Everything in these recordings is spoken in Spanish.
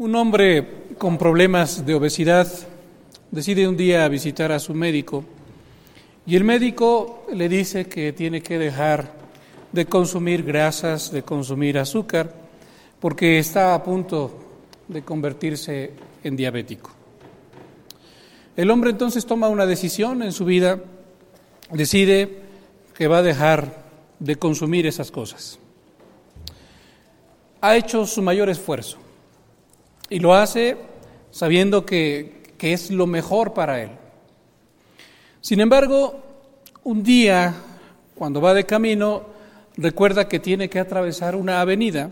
Un hombre con problemas de obesidad decide un día visitar a su médico y el médico le dice que tiene que dejar de consumir grasas, de consumir azúcar, porque está a punto de convertirse en diabético. El hombre entonces toma una decisión en su vida, decide que va a dejar de consumir esas cosas. Ha hecho su mayor esfuerzo y lo hace sabiendo que, que es lo mejor para él. Sin embargo, un día, cuando va de camino, recuerda que tiene que atravesar una avenida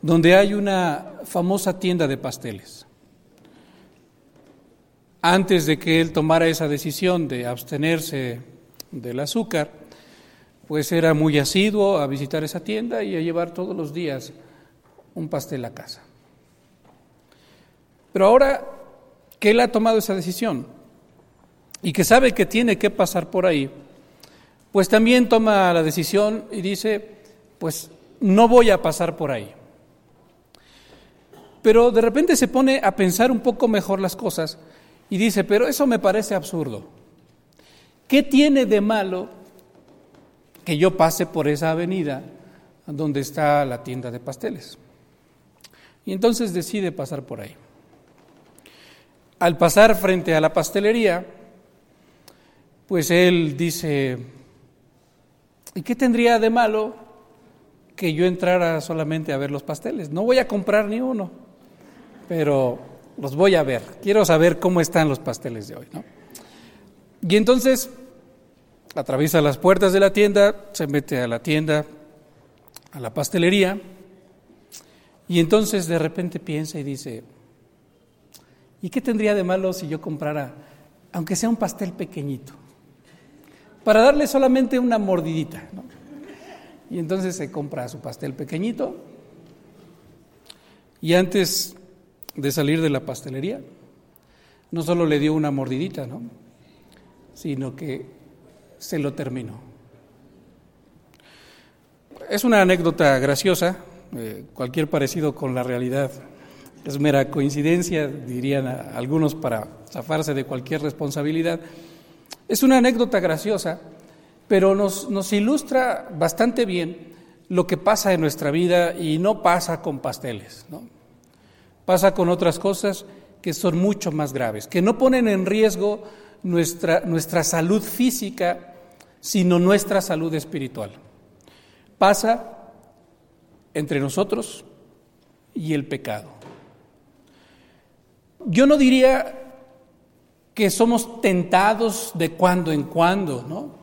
donde hay una famosa tienda de pasteles. Antes de que él tomara esa decisión de abstenerse del azúcar, pues era muy asiduo a visitar esa tienda y a llevar todos los días un pastel a casa. Pero ahora que él ha tomado esa decisión y que sabe que tiene que pasar por ahí, pues también toma la decisión y dice, pues no voy a pasar por ahí. Pero de repente se pone a pensar un poco mejor las cosas y dice, pero eso me parece absurdo. ¿Qué tiene de malo que yo pase por esa avenida donde está la tienda de pasteles? Y entonces decide pasar por ahí. Al pasar frente a la pastelería, pues él dice, ¿y qué tendría de malo que yo entrara solamente a ver los pasteles? No voy a comprar ni uno, pero los voy a ver. Quiero saber cómo están los pasteles de hoy, ¿no? Y entonces atraviesa las puertas de la tienda, se mete a la tienda, a la pastelería, y entonces de repente piensa y dice, ¿Y qué tendría de malo si yo comprara, aunque sea un pastel pequeñito, para darle solamente una mordidita? Y entonces se compra su pastel pequeñito y antes de salir de la pastelería, no solo le dio una mordidita, ¿no? sino que se lo terminó. Es una anécdota graciosa, eh, cualquier parecido con la realidad es mera coincidencia, dirían algunos para zafarse de cualquier responsabilidad. Es una anécdota graciosa, pero nos, nos ilustra bastante bien lo que pasa en nuestra vida y no pasa con pasteles, ¿no? pasa con otras cosas que son mucho más graves, que no ponen en riesgo nuestra, nuestra salud física, sino nuestra salud espiritual. Pasa entre nosotros y el pecado. Yo no diría que somos tentados de cuando en cuando, ¿no?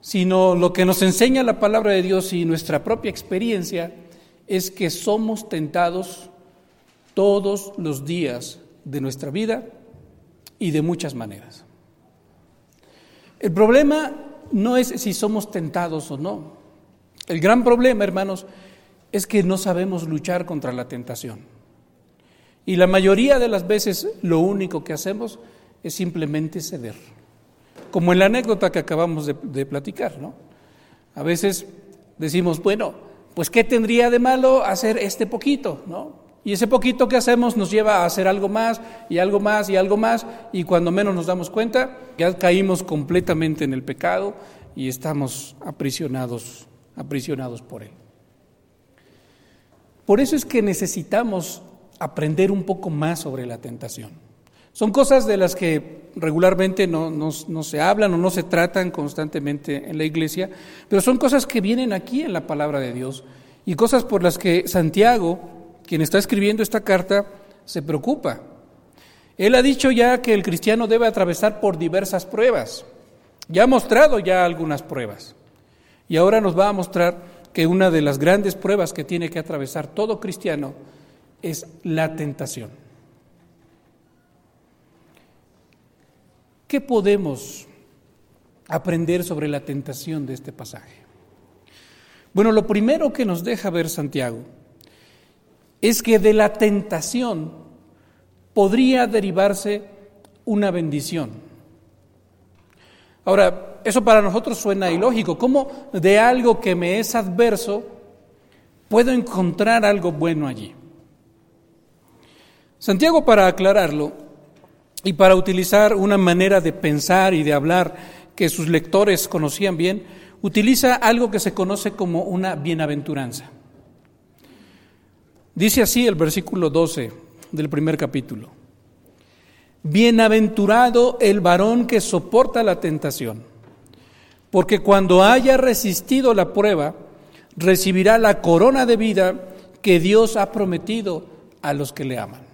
sino lo que nos enseña la palabra de Dios y nuestra propia experiencia es que somos tentados todos los días de nuestra vida y de muchas maneras. El problema no es si somos tentados o no. El gran problema, hermanos, es que no sabemos luchar contra la tentación. Y la mayoría de las veces lo único que hacemos es simplemente ceder. Como en la anécdota que acabamos de, platicar, ¿no? A veces decimos, bueno, pues ¿qué tendría de malo hacer este poquito, ¿no? Y ese poquito que hacemos nos lleva a hacer algo más y algo más y algo más y cuando menos nos damos cuenta ya caímos completamente en el pecado y estamos aprisionados, aprisionados por él. Por eso es que necesitamos aprender un poco más sobre la tentación. Son cosas de las que regularmente no, no, se hablan o no se tratan constantemente en la iglesia, pero son cosas que vienen aquí en la palabra de Dios y cosas por las que Santiago, quien está escribiendo esta carta, se preocupa. Él ha dicho ya que el cristiano debe atravesar por diversas pruebas. Ya ha mostrado ya algunas pruebas. Y ahora nos va a mostrar que una de las grandes pruebas que tiene que atravesar todo cristiano es la tentación. ¿Qué podemos aprender sobre la tentación de este pasaje? Bueno, lo primero que nos deja ver Santiago es que de la tentación podría derivarse una bendición. Ahora, eso para nosotros suena ilógico. ¿Cómo de algo que me es adverso puedo encontrar algo bueno allí? Santiago, para aclararlo y para utilizar una manera de pensar y de hablar que sus lectores conocían bien, utiliza algo que se conoce como una bienaventuranza. Dice así el versículo 12 del primer capítulo. Bienaventurado el varón que soporta la tentación, porque cuando haya resistido la prueba, recibirá la corona de vida que Dios ha prometido a los que le aman.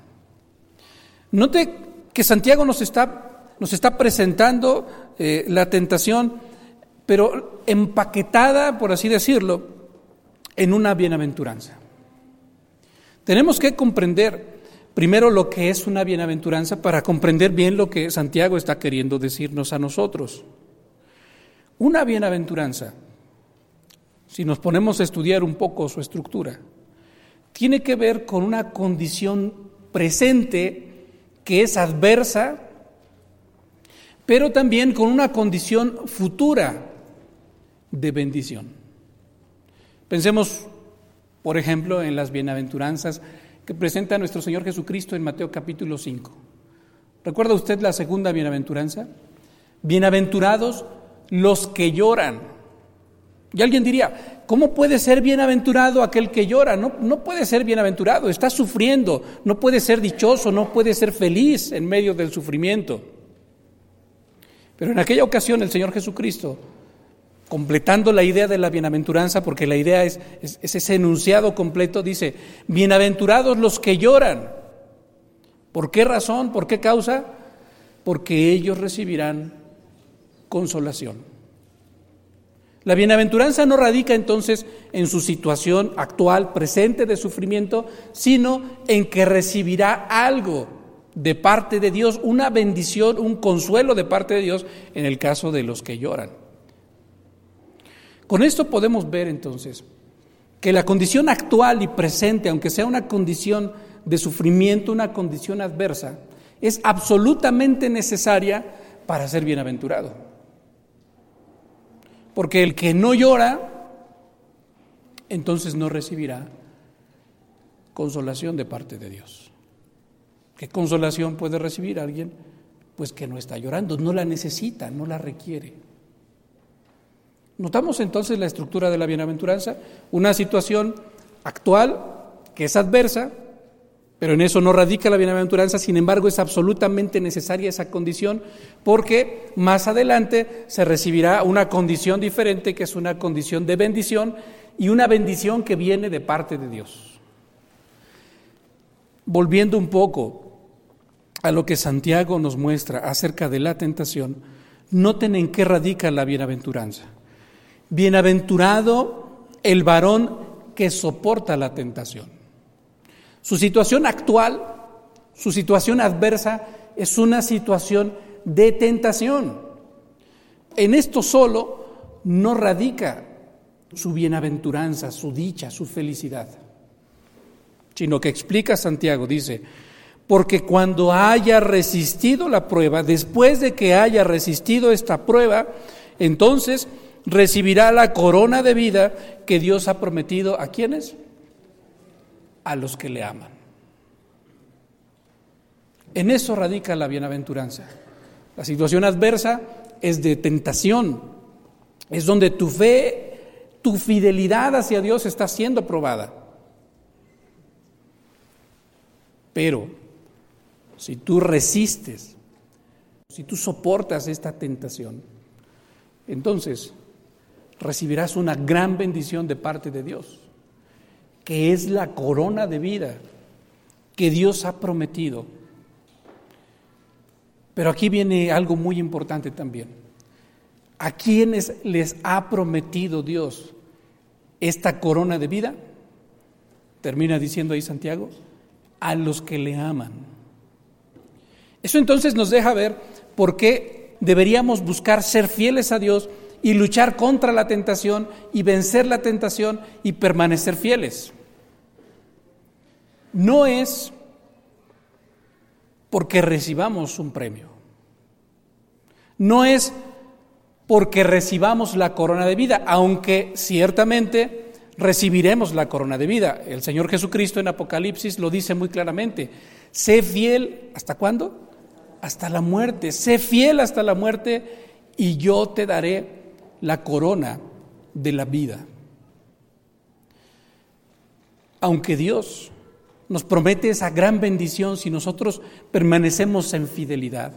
Note que Santiago nos está, nos está presentando eh, la tentación, pero empaquetada, por así decirlo, en una bienaventuranza. Tenemos que comprender primero lo que es una bienaventuranza para comprender bien lo que Santiago está queriendo decirnos a nosotros. Una bienaventuranza, si nos ponemos a estudiar un poco su estructura, tiene que ver con una condición presente que es adversa, pero también con una condición futura de bendición. Pensemos, por ejemplo, en las bienaventuranzas que presenta nuestro Señor Jesucristo en Mateo capítulo 5. ¿Recuerda usted la segunda bienaventuranza? Bienaventurados los que lloran. Y alguien diría, ¿cómo puede ser bienaventurado aquel que llora? No, puede ser bienaventurado, está sufriendo, no puede ser dichoso, no puede ser feliz en medio del sufrimiento. Pero en aquella ocasión el Señor Jesucristo, completando la idea de la bienaventuranza, porque la idea es ese enunciado completo, dice, bienaventurados los que lloran. ¿Por qué razón? ¿Por qué causa? Porque ellos recibirán consolación. La bienaventuranza no radica entonces en su situación actual, presente de sufrimiento, sino en que recibirá algo de parte de Dios, una bendición, un consuelo de parte de Dios en el caso de los que lloran. Con esto podemos ver entonces que la condición actual y presente, aunque sea una condición de sufrimiento, una condición adversa, es absolutamente necesaria para ser bienaventurado. Porque el que no llora, entonces no recibirá consolación de parte de Dios. ¿Qué consolación puede recibir alguien? Pues que no está llorando, no la necesita, no la requiere. Notamos entonces la estructura de la bienaventuranza, una situación actual que es adversa, pero en eso no radica la bienaventuranza, sin embargo es absolutamente necesaria esa condición porque más adelante se recibirá una condición diferente que es una condición de bendición y una bendición que viene de parte de Dios. Volviendo un poco a lo que Santiago nos muestra acerca de la tentación, noten en qué radica la bienaventuranza. Bienaventurado el varón que soporta la tentación. Su situación actual, su situación adversa, es una situación de tentación. En esto solo no radica su bienaventuranza, su dicha, su felicidad, sino que explica Santiago, dice, porque cuando haya resistido la prueba, después de que haya resistido esta prueba, entonces recibirá la corona de vida que Dios ha prometido a quienes? A los que le aman. En eso radica la bienaventuranza. La situación adversa es de tentación, es donde tu fe, tu fidelidad hacia Dios está siendo probada. Pero si tú resistes, si tú soportas esta tentación, entonces recibirás una gran bendición de parte de Dios que es la corona de vida que Dios ha prometido. Pero aquí viene algo muy importante también. ¿A quiénes les ha prometido Dios esta corona de vida? Termina diciendo ahí Santiago, a los que le aman. Eso entonces nos deja ver por qué deberíamos buscar ser fieles a Dios y luchar contra la tentación y vencer la tentación y permanecer fieles no es porque recibamos un premio, no es porque recibamos la corona de vida, aunque ciertamente recibiremos la corona de vida. El Señor Jesucristo en Apocalipsis lo dice muy claramente, Sé fiel, ¿hasta cuándo? Hasta la muerte. Sé fiel hasta la muerte y yo te daré la corona de la vida. Aunque Dios nos promete esa gran bendición si nosotros permanecemos en fidelidad.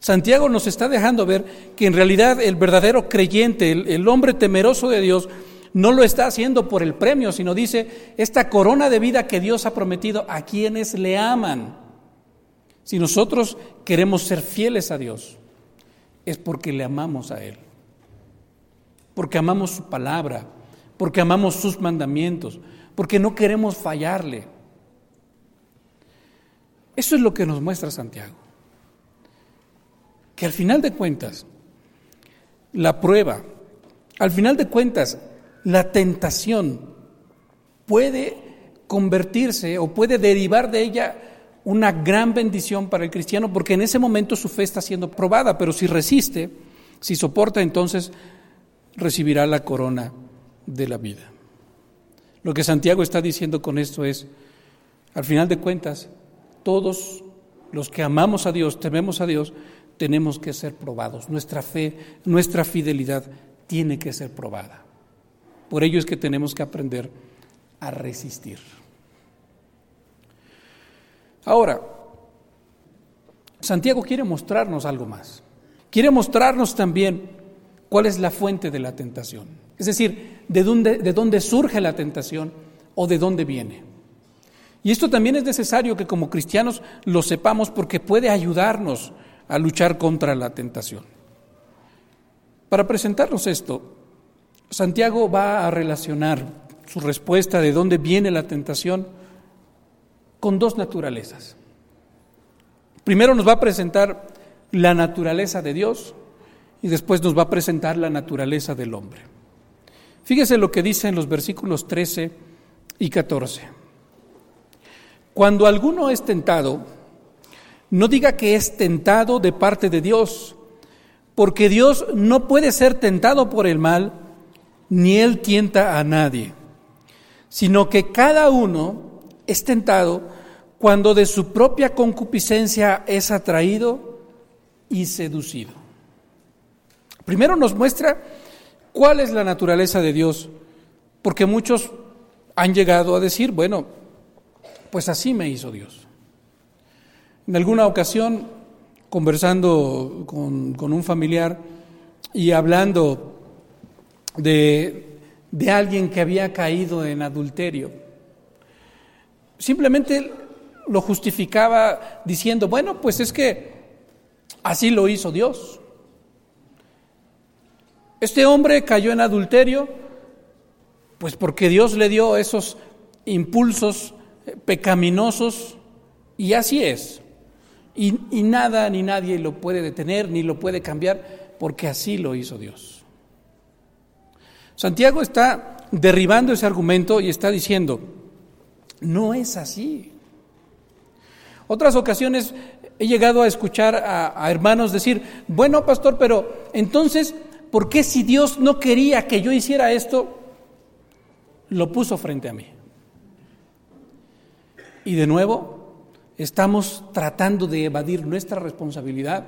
Santiago nos está dejando ver que en realidad el verdadero creyente, el, hombre temeroso de Dios, no lo está haciendo por el premio, sino dice, esta corona de vida que Dios ha prometido a quienes le aman. Si nosotros queremos ser fieles a Dios, es porque le amamos a Él, porque amamos su palabra, porque amamos sus mandamientos, porque no queremos fallarle. Eso es lo que nos muestra Santiago. Que al final de cuentas, la prueba, al final de cuentas, la tentación puede convertirse o puede derivar de ella una gran bendición para el cristiano porque en ese momento su fe está siendo probada, pero si resiste, si soporta, entonces recibirá la corona de la vida. Lo que Santiago está diciendo con esto es, al final de cuentas, todos los que amamos a Dios, tememos a Dios, tenemos que ser probados. Nuestra fe, nuestra fidelidad tiene que ser probada. Por ello es que tenemos que aprender a resistir. Ahora, Santiago quiere mostrarnos algo más. Quiere mostrarnos también cuál es la fuente de la tentación. Es decir, de dónde, de dónde surge la tentación o de dónde viene. Y esto también es necesario que como cristianos lo sepamos porque puede ayudarnos a luchar contra la tentación. Para presentarnos esto, Santiago va a relacionar su respuesta de dónde viene la tentación con dos naturalezas. Primero nos va a presentar la naturaleza de Dios y después nos va a presentar la naturaleza del hombre. Fíjese lo que dice en los versículos 13 y 14. Cuando alguno es tentado, no diga que es tentado de parte de Dios, porque Dios no puede ser tentado por el mal, ni Él tienta a nadie, sino que cada uno es tentado cuando de su propia concupiscencia es atraído y seducido. Primero nos muestra cuál es la naturaleza de Dios, porque muchos han llegado a decir, bueno, pues así me hizo Dios. En alguna ocasión, conversando con, un familiar y hablando de, alguien que había caído en adulterio, simplemente lo justificaba diciendo, bueno, pues es que así lo hizo Dios. Este hombre cayó en adulterio, pues porque Dios le dio esos impulsos pecaminosos y así es. Y, nada ni nadie lo puede detener ni lo puede cambiar porque así lo hizo Dios. Santiago está derribando ese argumento y está diciendo, no es así. Otras ocasiones he llegado a escuchar a, a, hermanos decir, bueno, pastor, pero entonces, ¿por qué si Dios no quería que yo hiciera esto, lo puso frente a mí? Y de nuevo, estamos tratando de evadir nuestra responsabilidad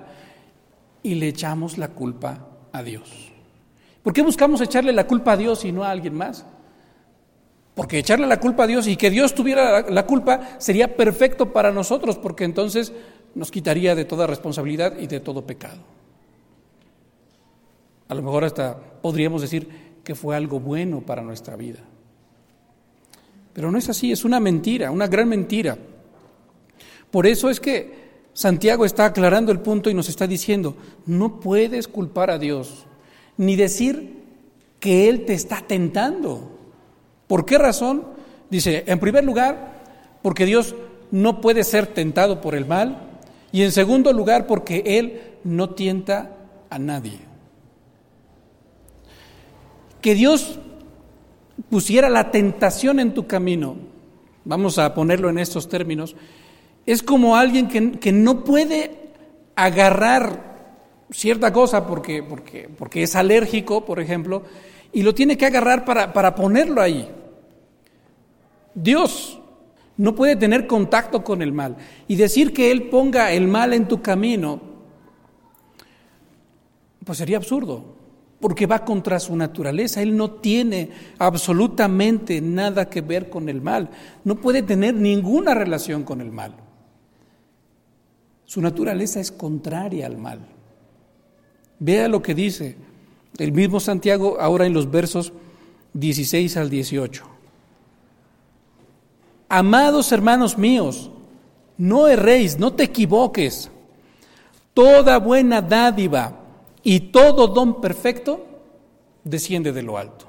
y le echamos la culpa a Dios. ¿Por qué buscamos echarle la culpa a Dios y no a alguien más? Porque echarle la culpa a Dios y que Dios tuviera la culpa sería perfecto para nosotros, porque entonces nos quitaría de toda responsabilidad y de todo pecado. A lo mejor hasta podríamos decir que fue algo bueno para nuestra vida. Pero no es así, es una mentira, una gran mentira. Por eso es que Santiago está aclarando el punto y nos está diciendo, no puedes culpar a Dios, ni decir que Él te está tentando. ¿Por qué razón? Dice, en primer lugar, porque Dios no puede ser tentado por el mal, y en segundo lugar, porque Él no tienta a nadie. Que Dios pusiera la tentación en tu camino, vamos a ponerlo en estos términos, es como alguien que, no puede agarrar cierta cosa porque, porque, porque, es alérgico, por ejemplo, y lo tiene que agarrar para, para ponerlo ahí. Dios no puede tener contacto con el mal. Y decir que Él ponga el mal en tu camino, pues sería absurdo, porque va contra su naturaleza. Él no tiene absolutamente nada que ver con el mal, no puede tener ninguna relación con el mal. Su naturaleza es contraria al mal. Vea lo que dice el mismo Santiago ahora en los versos 16 al 18. Amados hermanos míos, no erréis, no te equivoques. Toda buena dádiva y todo don perfecto desciende de lo alto.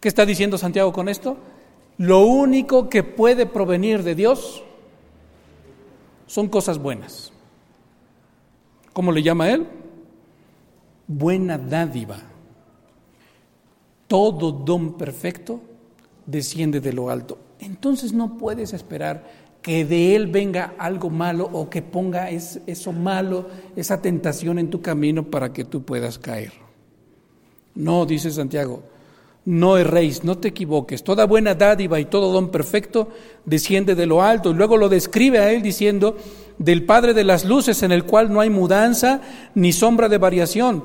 ¿Qué está diciendo Santiago con esto? Lo único que puede provenir de Dios son cosas buenas. ¿Cómo le llama él? Buena dádiva. Todo don perfecto desciende de lo alto. Entonces no puedes esperar que de Él venga algo malo o que ponga eso malo, esa tentación en tu camino para que tú puedas caer. No, dice Santiago, no erréis, no te equivoques. Toda buena dádiva y todo don perfecto desciende de lo alto. Y luego lo describe a Él diciendo, del Padre de las Luces, en el cual no hay mudanza ni sombra de variación.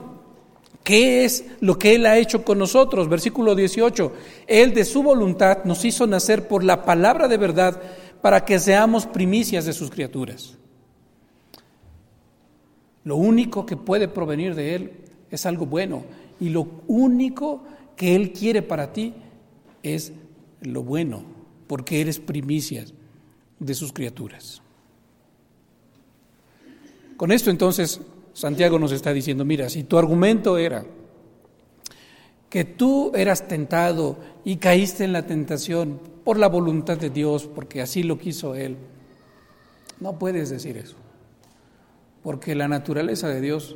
¿Qué es lo que Él ha hecho con nosotros? Versículo 18. Él de su voluntad nos hizo nacer por la palabra de verdad para que seamos primicias de sus criaturas. Lo único que puede provenir de Él es algo bueno y lo único que Él quiere para ti es lo bueno, porque eres primicias de sus criaturas. Con esto entonces Santiago nos está diciendo, mira, si tu argumento era que tú eras tentado y caíste en la tentación por la voluntad de Dios, porque así lo quiso Él. No puedes decir eso, porque la naturaleza de Dios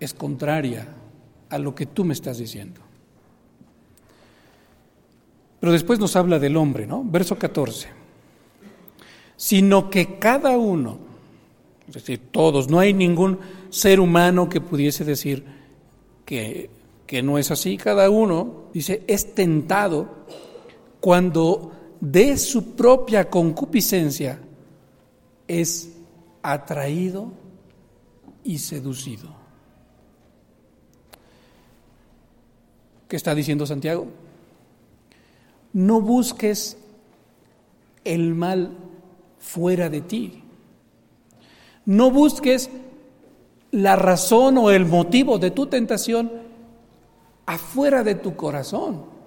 es contraria a lo que tú me estás diciendo. Pero después nos habla del hombre, ¿no? Verso 14. Sino que cada uno, es decir, todos, no hay ningún ser humano que pudiese decir que que no es así. Cada uno, dice, es tentado cuando de su propia concupiscencia es atraído y seducido. ¿Qué está diciendo Santiago? No busques el mal fuera de ti. No busques la razón o el motivo de tu tentación afuera de tu corazón.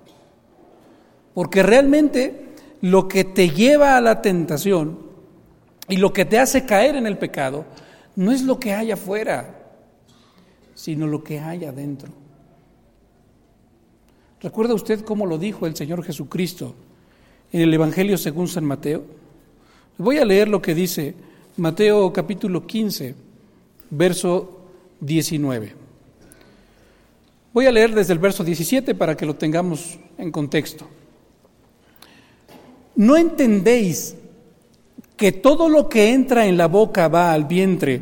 Porque realmente lo que te lleva a la tentación y lo que te hace caer en el pecado no es lo que hay afuera, sino lo que hay adentro. ¿Recuerda usted cómo lo dijo el Señor Jesucristo en el Evangelio según San Mateo? Voy a leer lo que dice Mateo capítulo 15, verso 19. Voy a leer desde el verso 17 para que lo tengamos en contexto. ¿No entendéis que todo lo que entra en la boca va al vientre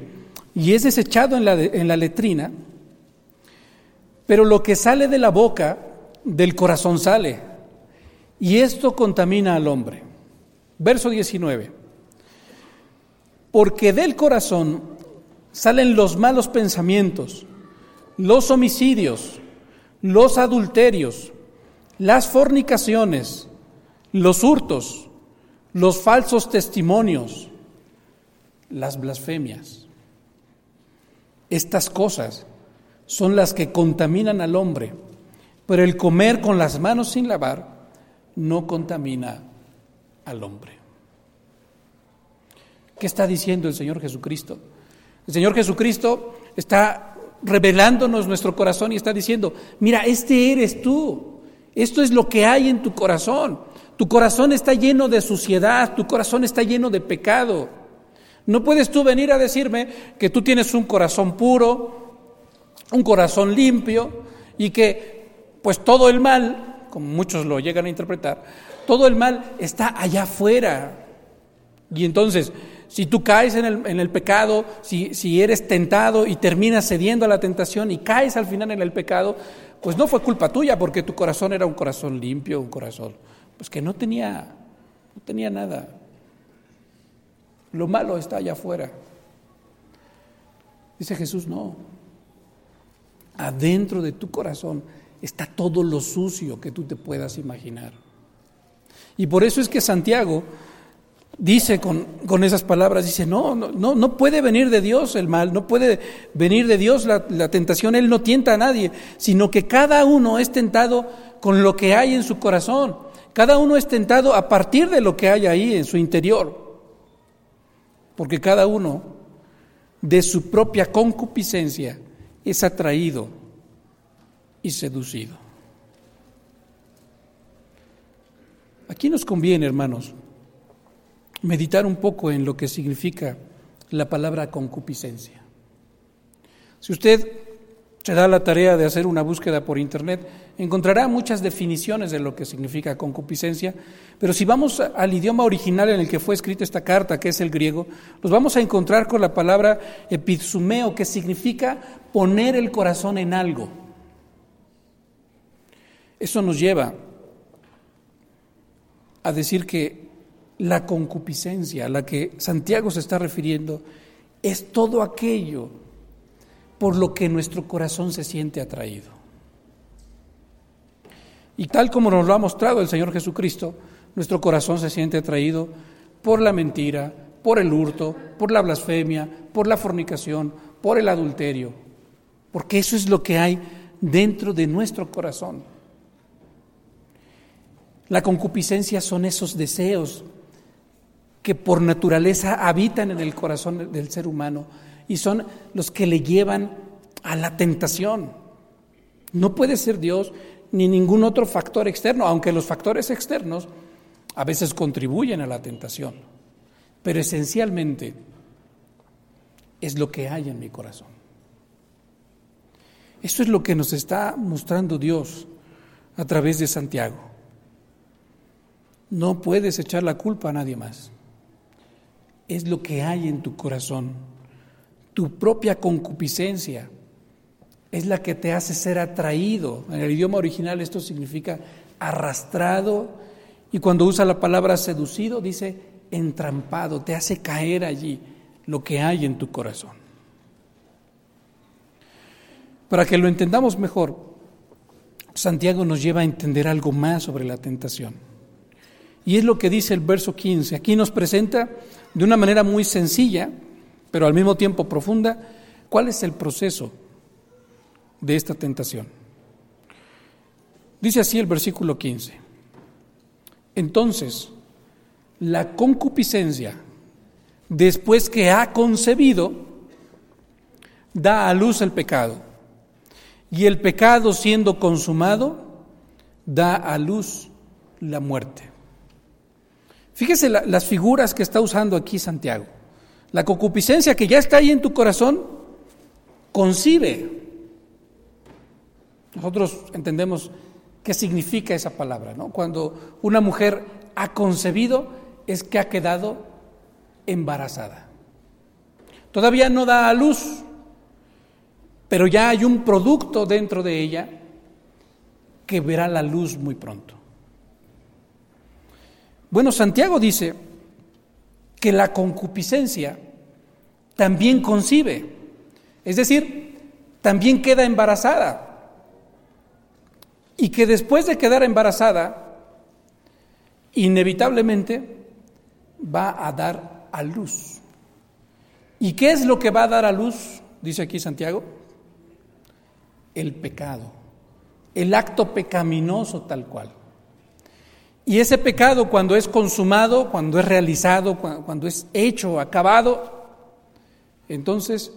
y es desechado en la, en la letrina? Pero lo que sale de la boca, del corazón sale, y esto contamina al hombre. Verso 19. Porque del corazón salen los malos pensamientos, los homicidios, los adulterios, las fornicaciones, los hurtos, los falsos testimonios, las blasfemias. Estas cosas son las que contaminan al hombre, pero el comer con las manos sin lavar no contamina al hombre. ¿Qué está diciendo el Señor Jesucristo? El Señor Jesucristo está revelándonos nuestro corazón y está diciendo, mira, este eres tú, esto es lo que hay en tu corazón. Tu corazón está lleno de suciedad, tu corazón está lleno de pecado. No puedes tú venir a decirme que tú tienes un corazón puro, un corazón limpio y que pues todo el mal, como muchos lo llegan a interpretar, todo el mal está allá afuera. Y entonces si tú caes en el, pecado, si eres tentado y terminas cediendo a la tentación y caes al final en el pecado, pues no fue culpa tuya porque tu corazón era un corazón limpio, un corazón pues que no tenía No tenía nada. Lo malo está allá afuera. Dice Jesús, no. Adentro de tu corazón está todo lo sucio que tú te puedas imaginar. Y por eso es que Santiago dice con, con esas palabras, dice, no, no, no puede venir de Dios el mal, no puede venir de Dios la, la tentación, Él no tienta a nadie, sino que cada uno es tentado con lo que hay en su corazón, cada uno es tentado a partir de lo que hay ahí en su interior, porque cada uno de su propia concupiscencia es atraído y seducido. Aquí nos conviene, hermanos, meditar un poco en lo que significa la palabra concupiscencia. Si usted se da la tarea de hacer una búsqueda por Internet, encontrará muchas definiciones de lo que significa concupiscencia, pero si vamos al idioma original en el que fue escrita esta carta, que es el griego, nos vamos a encontrar con la palabra epizumeo, que significa poner el corazón en algo. Eso nos lleva a decir que la concupiscencia a la que Santiago se está refiriendo es todo aquello por lo que nuestro corazón se siente atraído. Y tal como nos lo ha mostrado el Señor Jesucristo, nuestro corazón se siente atraído por la mentira, por el hurto, por la blasfemia, por la fornicación, por el adulterio, porque eso es lo que hay dentro de nuestro corazón. La concupiscencia son esos deseos que por naturaleza habitan en el corazón del ser humano y son los que le llevan a la tentación. No puede ser Dios ni ningún otro factor externo, aunque los factores externos a veces contribuyen a la tentación, pero esencialmente es lo que hay en mi corazón. Eso es lo que nos está mostrando Dios a través de Santiago. No puedes echar la culpa a nadie más es lo que hay en tu corazón. Tu propia concupiscencia es la que te hace ser atraído. En el idioma original esto significa arrastrado y cuando usa la palabra seducido dice entrampado, te hace caer allí lo que hay en tu corazón. Para que lo entendamos mejor, Santiago nos lleva a entender algo más sobre la tentación. Y es lo que dice el verso 15. Aquí nos presenta de una manera muy sencilla, pero al mismo tiempo profunda, cuál es el proceso de esta tentación. Dice así el versículo 15. Entonces, la concupiscencia, después que ha concebido, da a luz el pecado. Y el pecado siendo consumado, da a luz la muerte. Fíjese las figuras que está usando aquí Santiago. La concupiscencia que ya está ahí en tu corazón, concibe. Nosotros entendemos qué significa esa palabra, ¿no? Cuando una mujer ha concebido es que ha quedado embarazada. Todavía no da a luz, pero ya hay un producto dentro de ella que verá la luz muy pronto. Bueno, Santiago dice que la concupiscencia también concibe, es decir, también queda embarazada. Y que después de quedar embarazada, inevitablemente va a dar a luz. ¿Y qué es lo que va a dar a luz? Dice aquí Santiago. El pecado, el acto pecaminoso tal cual. Y ese pecado cuando es consumado, cuando es realizado, cuando, es hecho, acabado, entonces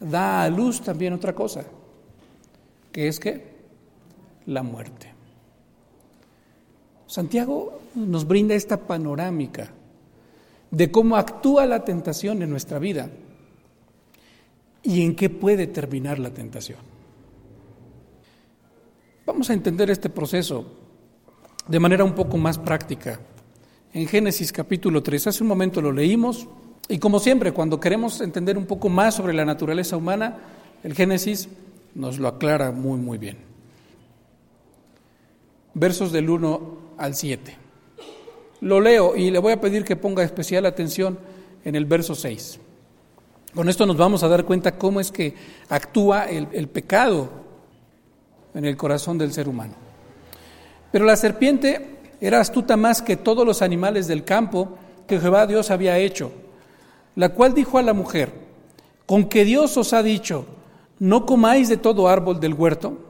da a luz también otra cosa, que es que la muerte. Santiago nos brinda esta panorámica de cómo actúa la tentación en nuestra vida y en qué puede terminar la tentación. Vamos a entender este proceso de manera un poco más práctica. En Génesis capítulo 3, hace un momento lo leímos, y como siempre, cuando queremos entender un poco más sobre la naturaleza humana, el Génesis nos lo aclara muy, muy bien. Versos del 1 al 7. Lo leo y le voy a pedir que ponga especial atención en el verso 6. Con esto nos vamos a dar cuenta cómo es que actúa el, el pecado en el corazón del ser humano. Pero la serpiente era astuta más que todos los animales del campo que Jehová Dios había hecho, la cual dijo a la mujer, con que Dios os ha dicho, no comáis de todo árbol del huerto.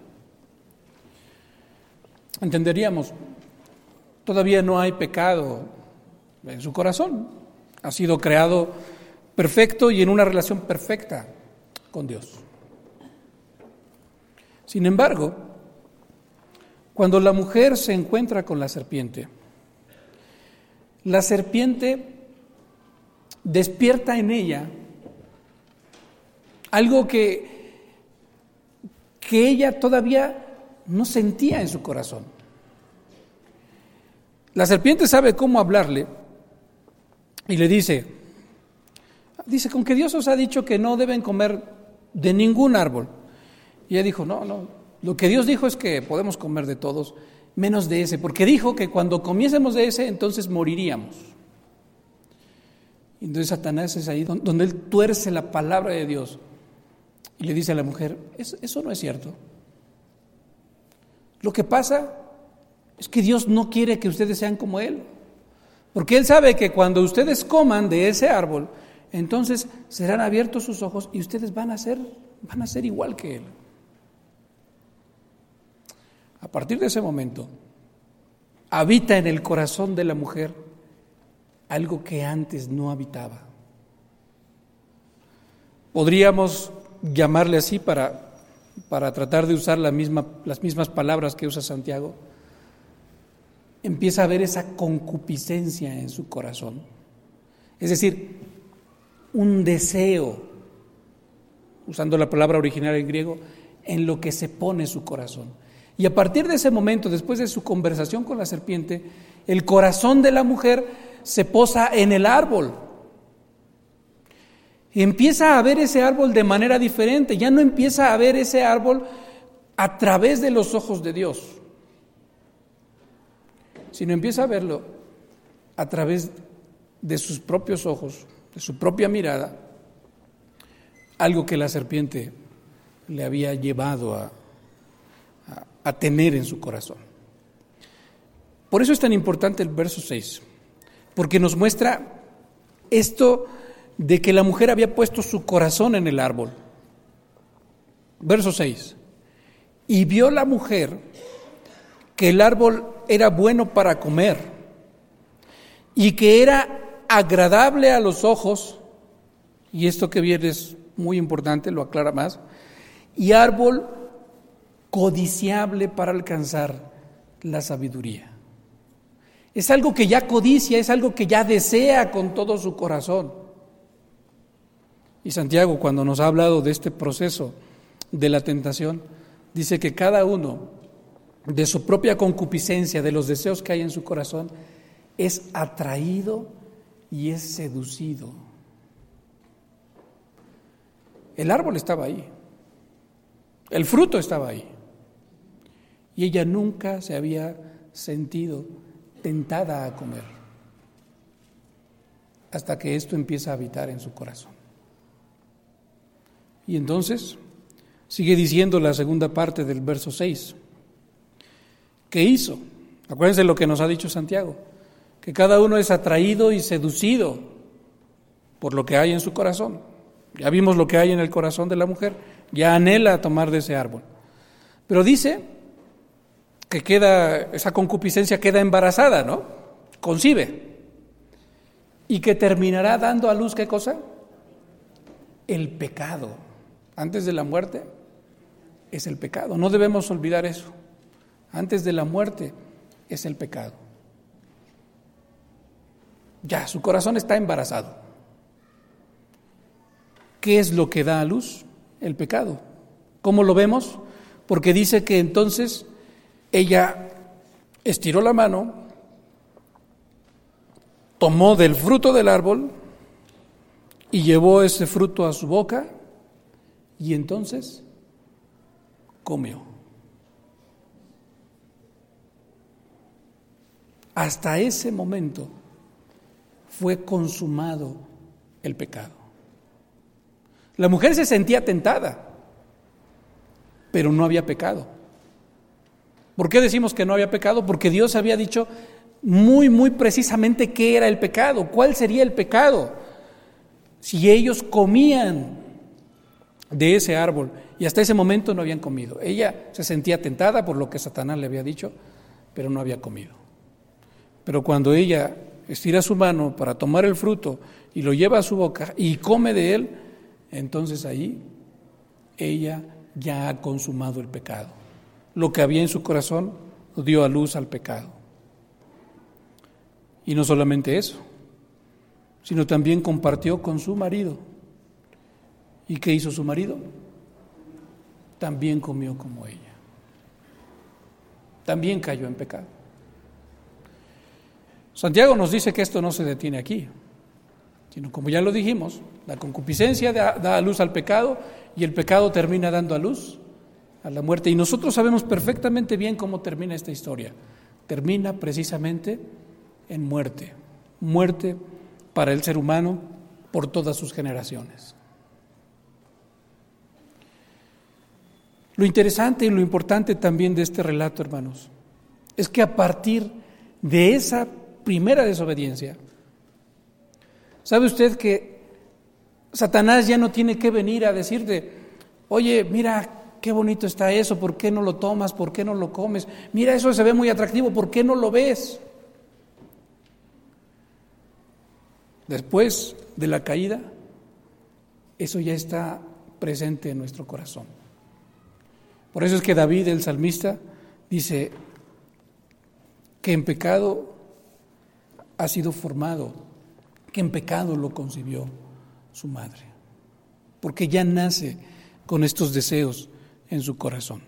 Entenderíamos, todavía no hay pecado en su corazón. Ha sido creado perfecto y en una relación perfecta con Dios. Sin embargo, cuando la mujer se encuentra con la serpiente, la serpiente despierta en ella algo que, que ella todavía no sentía en su corazón. La serpiente sabe cómo hablarle y le dice, dice, con que Dios os ha dicho que no deben comer de ningún árbol. Y ella dijo, no, no, lo que Dios dijo es que podemos comer de todos, menos de ese, porque dijo que cuando comiésemos de ese, entonces moriríamos. Entonces Satanás es ahí donde él tuerce la palabra de Dios y le dice a la mujer, eso, no es cierto. Lo que pasa es que Dios no quiere que ustedes sean como Él, porque Él sabe que cuando ustedes coman de ese árbol, entonces serán abiertos sus ojos y ustedes van a ser, van a ser igual que Él. A partir de ese momento, habita en el corazón de la mujer algo que antes no habitaba. Podríamos llamarle así para, para tratar de usar misma, las mismas palabras que usa Santiago. Empieza a ver esa concupiscencia en su corazón. Es decir, un deseo, usando la palabra original en griego, en lo que se pone su corazón. Y a partir de ese momento, después de su conversación con la serpiente, el corazón de la mujer se posa en el árbol. Y empieza a ver ese árbol de manera diferente, ya no empieza a ver ese árbol a través de los ojos de Dios, sino empieza a verlo a través de sus propios ojos, de su propia mirada, algo que la serpiente le había llevado a, a, tener en su corazón. Por eso es tan importante el verso 6 porque nos muestra esto de que la mujer había puesto su corazón en el árbol. Verso 6. Y vio la mujer que el árbol era bueno para comer y que era agradable a los ojos, y esto que viene es muy importante, lo aclara más, y árbol codiciable para alcanzar la sabiduría. Es algo que ya codicia, es algo que ya desea con todo su corazón. Y Santiago, cuando nos ha hablado de este proceso de la tentación, dice que cada uno de su propia concupiscencia, de los deseos que hay en su corazón, es atraído y es seducido. El árbol estaba ahí, el fruto estaba ahí, y ella nunca se había sentido tentada a comer, hasta que esto empieza a habitar en su corazón. Y entonces sigue diciendo la segunda parte del verso 6. ¿Qué hizo? Acuérdense lo que nos ha dicho Santiago. que cada uno es atraído y seducido por lo que hay en su corazón. Ya vimos lo que hay en el corazón de la mujer, ya anhela tomar de ese árbol. Pero dice que queda, esa concupiscencia queda embarazada, ¿no? Concibe. Y que terminará dando a luz, ¿qué cosa? El pecado. Antes de la muerte es el pecado. No debemos olvidar eso. Antes de la muerte es el pecado. Ya, su corazón está embarazado. ¿Qué es lo que da a luz? El pecado. ¿Cómo lo vemos? Porque dice que entonces ella estiró la mano, tomó del fruto del árbol y llevó ese fruto a su boca y entonces comió. Hasta ese momento fue consumado el pecado. La mujer se sentía tentada, pero no había pecado. ¿Por qué decimos que no había pecado? Porque Dios había dicho muy, muy precisamente qué era el pecado, cuál sería el pecado. Si ellos comían de ese árbol y hasta ese momento no habían comido. Ella se sentía tentada por lo que Satanás le había dicho, pero no había comido. Pero cuando ella estira su mano para tomar el fruto y lo lleva a su boca y come de él, entonces ahí ella ya ha consumado el pecado. Lo que había en su corazón dio a luz al pecado. Y no solamente eso, sino también compartió con su marido. ¿Y qué hizo su marido? También comió como ella. También cayó en pecado. Santiago nos dice que esto no se detiene aquí, sino como ya lo dijimos, la concupiscencia da, a luz al pecado y el pecado termina dando a luz a la muerte. Y nosotros sabemos perfectamente bien cómo termina esta historia. Termina precisamente en muerte, muerte para el ser humano por todas sus generaciones. Lo interesante y lo importante también de este relato, hermanos, es que a partir de esa primera desobediencia. ¿Sabe usted que Satanás ya no tiene que venir a decirte, oye, mira, qué bonito está eso, ¿por qué no lo tomas? ¿Por qué no lo comes? Mira, eso se ve muy atractivo, ¿por qué no lo ves? Después de la caída, eso ya está presente en nuestro corazón. Por eso es que David, el salmista, dice que en pecado ha sido formado, que en pecado lo concibió su madre, porque ya nace con estos deseos en su corazón.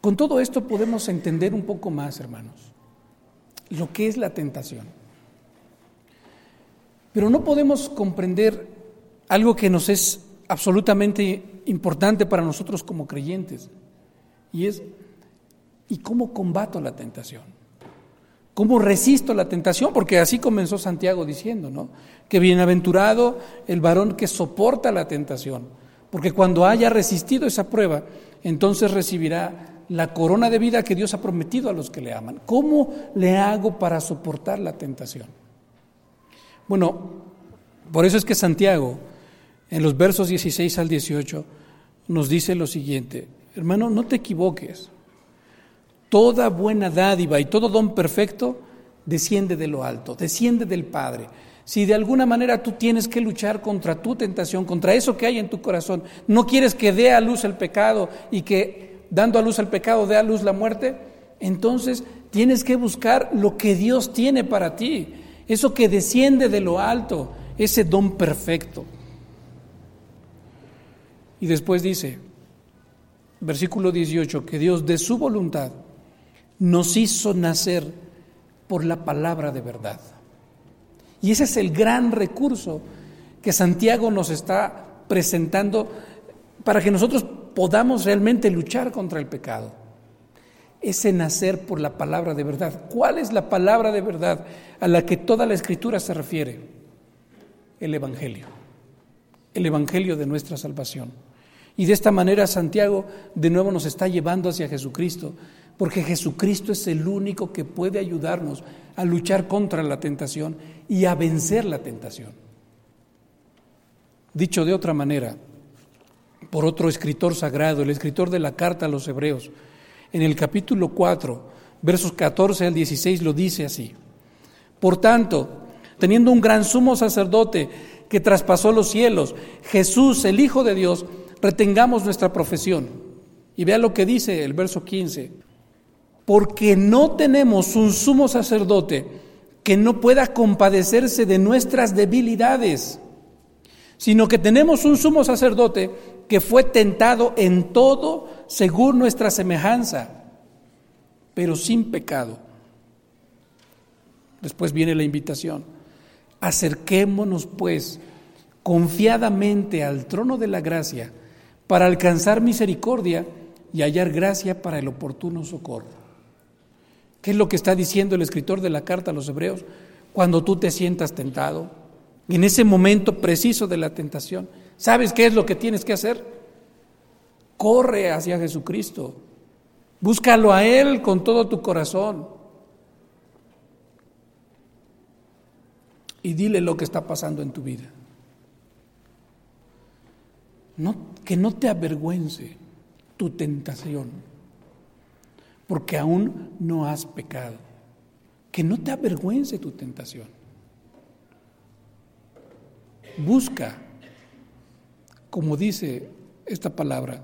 Con todo esto podemos entender un poco más, hermanos, lo que es la tentación. Pero no podemos comprender algo que nos es absolutamente importante para nosotros como creyentes, y es ¿Y cómo combato la tentación? ¿Cómo resisto la tentación? Porque así comenzó Santiago diciendo, ¿no? Que bienaventurado el varón que soporta la tentación, porque cuando haya resistido esa prueba, entonces recibirá la corona de vida que Dios ha prometido a los que le aman. ¿Cómo le hago para soportar la tentación? Bueno, por eso es que Santiago, en los versos 16 al 18, nos dice lo siguiente, hermano, no te equivoques. Toda buena dádiva y todo don perfecto desciende de lo alto, desciende del Padre. Si de alguna manera tú tienes que luchar contra tu tentación, contra eso que hay en tu corazón, no quieres que dé a luz el pecado y que dando a luz al pecado dé a luz la muerte, entonces tienes que buscar lo que Dios tiene para ti, eso que desciende de lo alto, ese don perfecto. Y después dice, versículo 18, que Dios de su voluntad nos hizo nacer por la palabra de verdad. Y ese es el gran recurso que Santiago nos está presentando para que nosotros podamos realmente luchar contra el pecado. Ese nacer por la palabra de verdad. ¿Cuál es la palabra de verdad a la que toda la escritura se refiere? El Evangelio. El Evangelio de nuestra salvación. Y de esta manera Santiago de nuevo nos está llevando hacia Jesucristo porque Jesucristo es el único que puede ayudarnos a luchar contra la tentación y a vencer la tentación. Dicho de otra manera, por otro escritor sagrado, el escritor de la carta a los hebreos, en el capítulo 4, versos 14 al 16 lo dice así. Por tanto, teniendo un gran sumo sacerdote que traspasó los cielos, Jesús, el Hijo de Dios, retengamos nuestra profesión. Y vea lo que dice el verso 15. Porque no tenemos un sumo sacerdote que no pueda compadecerse de nuestras debilidades, sino que tenemos un sumo sacerdote que fue tentado en todo según nuestra semejanza, pero sin pecado. Después viene la invitación. Acerquémonos pues confiadamente al trono de la gracia para alcanzar misericordia y hallar gracia para el oportuno socorro. ¿Qué es lo que está diciendo el escritor de la carta a los hebreos? Cuando tú te sientas tentado, en ese momento preciso de la tentación, ¿sabes qué es lo que tienes que hacer? Corre hacia Jesucristo, búscalo a Él con todo tu corazón y dile lo que está pasando en tu vida. No, que no te avergüence tu tentación porque aún no has pecado. Que no te avergüence tu tentación. Busca, como dice esta palabra,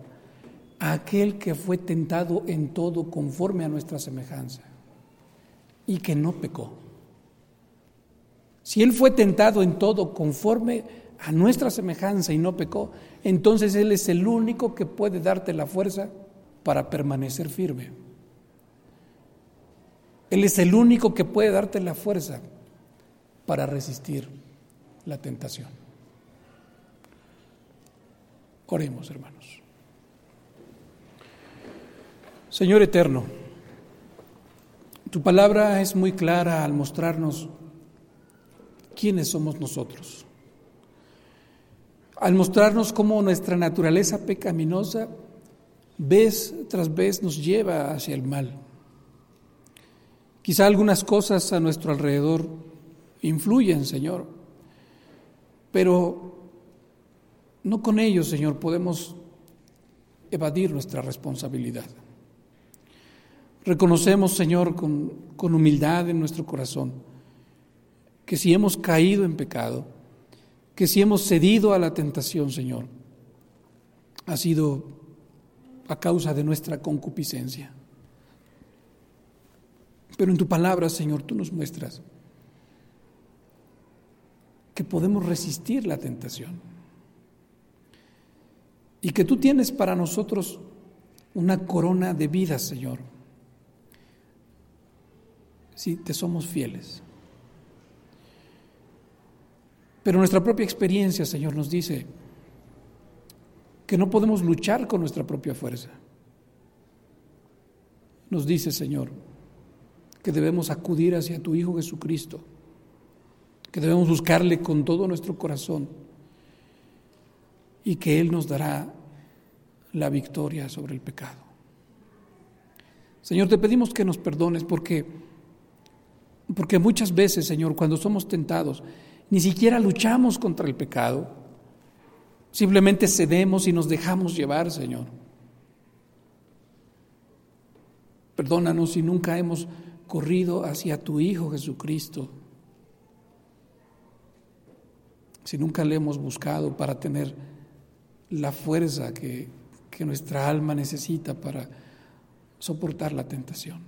a aquel que fue tentado en todo conforme a nuestra semejanza y que no pecó. Si Él fue tentado en todo conforme a nuestra semejanza y no pecó, entonces Él es el único que puede darte la fuerza para permanecer firme. Él es el único que puede darte la fuerza para resistir la tentación. Oremos, hermanos. Señor eterno, tu palabra es muy clara al mostrarnos quiénes somos nosotros, al mostrarnos cómo nuestra naturaleza pecaminosa vez tras vez nos lleva hacia el mal. Quizá algunas cosas a nuestro alrededor influyen, Señor, pero no con ellos, Señor, podemos evadir nuestra responsabilidad. Reconocemos, Señor, con, con, humildad en nuestro corazón, que si hemos caído en pecado, que si hemos cedido a la tentación, Señor, ha sido a causa de nuestra concupiscencia. Pero en tu palabra, Señor, tú nos muestras que podemos resistir la tentación y que tú tienes para nosotros una corona de vida, Señor, si te somos fieles. Pero nuestra propia experiencia, Señor, nos dice que no podemos luchar con nuestra propia fuerza. Nos dice, Señor, que debemos acudir hacia tu Hijo Jesucristo, que debemos buscarle con todo nuestro corazón y que Él nos dará la victoria sobre el pecado. Señor, te pedimos que nos perdones porque, porque muchas veces, Señor, cuando somos tentados, ni siquiera luchamos contra el pecado, simplemente cedemos y nos dejamos llevar, Señor. Perdónanos si nunca hemos corrido hacia tu Hijo Jesucristo, si nunca le hemos buscado para tener la fuerza que, que nuestra alma necesita para soportar la tentación.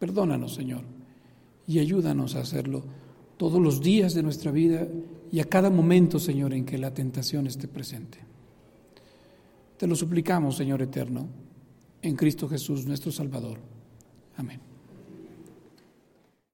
Perdónanos, Señor, y ayúdanos a hacerlo todos los días de nuestra vida y a cada momento, Señor, en que la tentación esté presente. Te lo suplicamos, Señor eterno, en Cristo Jesús, nuestro Salvador. Amén.